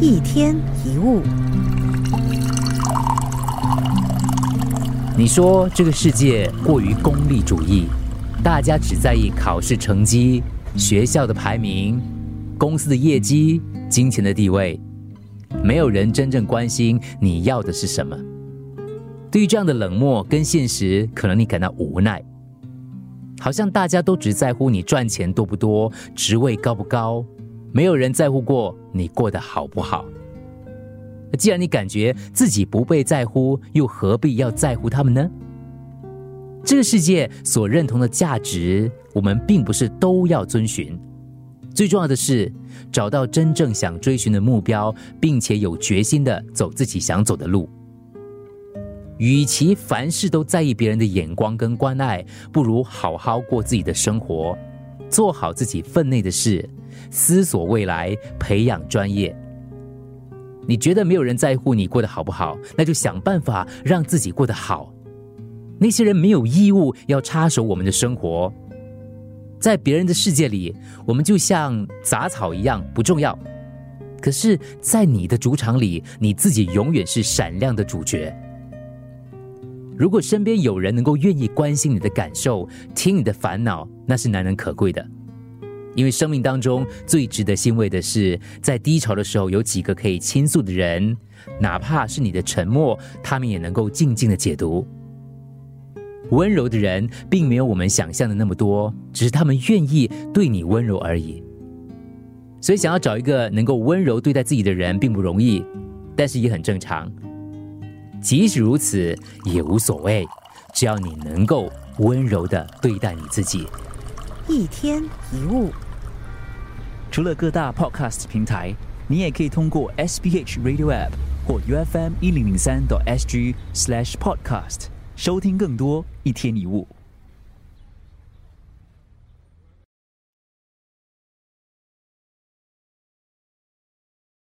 一天一物，你说这个世界过于功利主义，大家只在意考试成绩、学校的排名、公司的业绩、金钱的地位，没有人真正关心你要的是什么。对于这样的冷漠跟现实，可能你感到无奈，好像大家都只在乎你赚钱多不多、职位高不高，没有人在乎过你过得好不好。既然你感觉自己不被在乎，又何必要在乎他们呢？这个世界所认同的价值，我们并不是都要遵循。最重要的是找到真正想追寻的目标，并且有决心的走自己想走的路。与其凡事都在意别人的眼光跟关爱，不如好好过自己的生活，做好自己分内的事，思索未来，培养专业。你觉得没有人在乎你过得好不好，那就想办法让自己过得好。那些人没有义务要插手我们的生活，在别人的世界里，我们就像杂草一样不重要。可是，在你的主场里，你自己永远是闪亮的主角。如果身边有人能够愿意关心你的感受，听你的烦恼，那是难能可贵的。因为生命当中最值得欣慰的是，在低潮的时候有几个可以倾诉的人，哪怕是你的沉默，他们也能够静静的解读。温柔的人并没有我们想象的那么多，只是他们愿意对你温柔而已。所以，想要找一个能够温柔对待自己的人并不容易，但是也很正常。即使如此，也无所谓，只要你能够温柔的对待你自己。一天一物，除了各大 Podcast 平台，你也可以通过 SBH Radio App 或 UFM 一零零三 SG Slash Podcast 收听更多一天一物。